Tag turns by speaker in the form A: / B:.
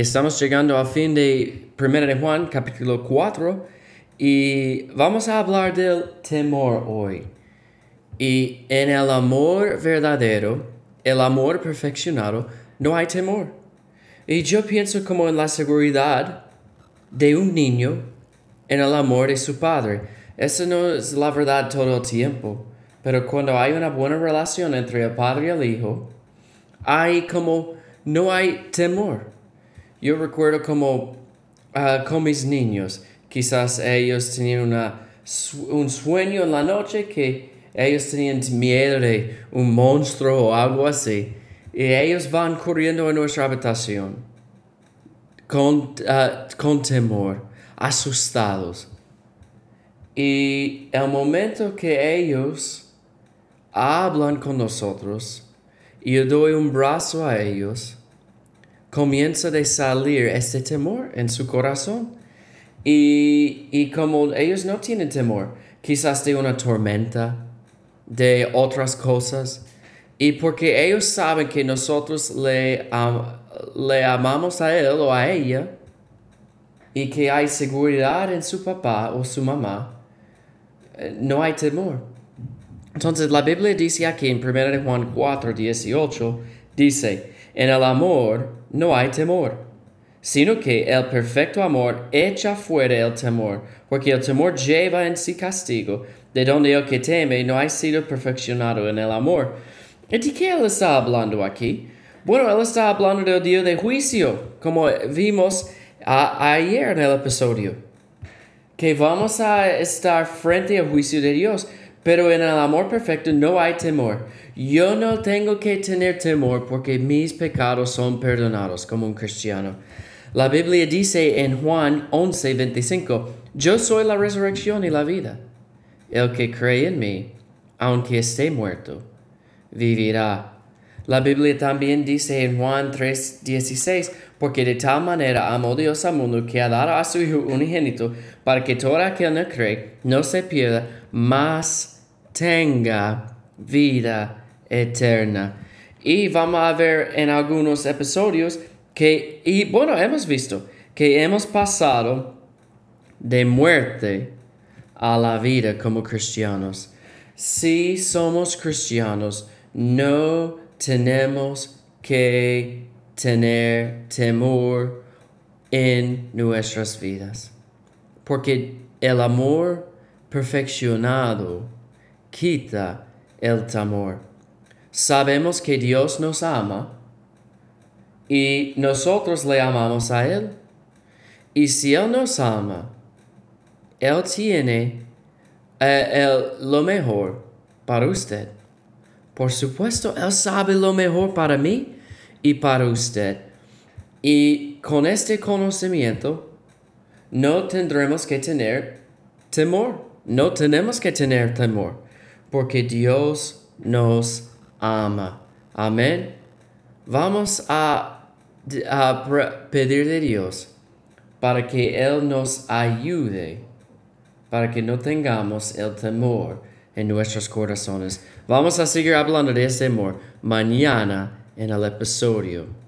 A: Estamos llegando al fin de 1 de Juan, capítulo 4, y vamos a hablar del temor hoy. Y en el amor verdadero, el amor perfeccionado, no hay temor. Y yo pienso como en la seguridad de un niño en el amor de su padre. Eso no es la verdad todo el tiempo. Pero cuando hay una buena relación entre el padre y el hijo, hay como, no hay temor. Yo recuerdo como uh, con mis niños, quizás ellos tenían una, un sueño en la noche que ellos tenían miedo de un monstruo o algo así. Y ellos van corriendo a nuestra habitación con, uh, con temor, asustados. Y el momento que ellos hablan con nosotros yo doy un brazo a ellos, comienza de salir este temor en su corazón. Y, y como ellos no tienen temor, quizás de una tormenta, de otras cosas, y porque ellos saben que nosotros le, le amamos a él o a ella, y que hay seguridad en su papá o su mamá, eh, no hay temor. Entonces la Biblia dice aquí en 1 Juan 4, 18, dice, en el amor no hay temor, sino que el perfecto amor echa fuera el temor, porque el temor lleva en sí castigo, de donde el que teme no ha sido perfeccionado en el amor. ¿Y de qué él está hablando aquí? Bueno, él está hablando del día de juicio, como vimos ayer en el episodio, que vamos a estar frente al juicio de Dios. Pero en el amor perfecto no hay temor. Yo no tengo que tener temor porque mis pecados son perdonados como un cristiano. La Biblia dice en Juan 11, 25, yo soy la resurrección y la vida. El que cree en mí, aunque esté muerto, vivirá. La Biblia también dice en Juan 3, 16, porque de tal manera amó Dios al mundo que ha dado a su Hijo unigénito, para que todo aquel que no cree no se pierda, mas tenga vida eterna. Y vamos a ver en algunos episodios que, y bueno, hemos visto que hemos pasado de muerte a la vida como cristianos. Si somos cristianos, no tenemos que tener temor en nuestras vidas, porque el amor perfeccionado quita el temor. Sabemos que Dios nos ama y nosotros le amamos a Él. Y si Él nos ama, Él tiene eh, lo mejor para usted. Por supuesto, Él sabe lo mejor para mí y para usted. Y con este conocimiento, no tendremos que tener temor. No tenemos que tener temor, porque Dios nos ama. Amén. Vamos a, a pedir de Dios para que Él nos ayude, para que no tengamos el temor en nuestros corazones. Vamos a seguir hablando de ese amor mañana en el episodio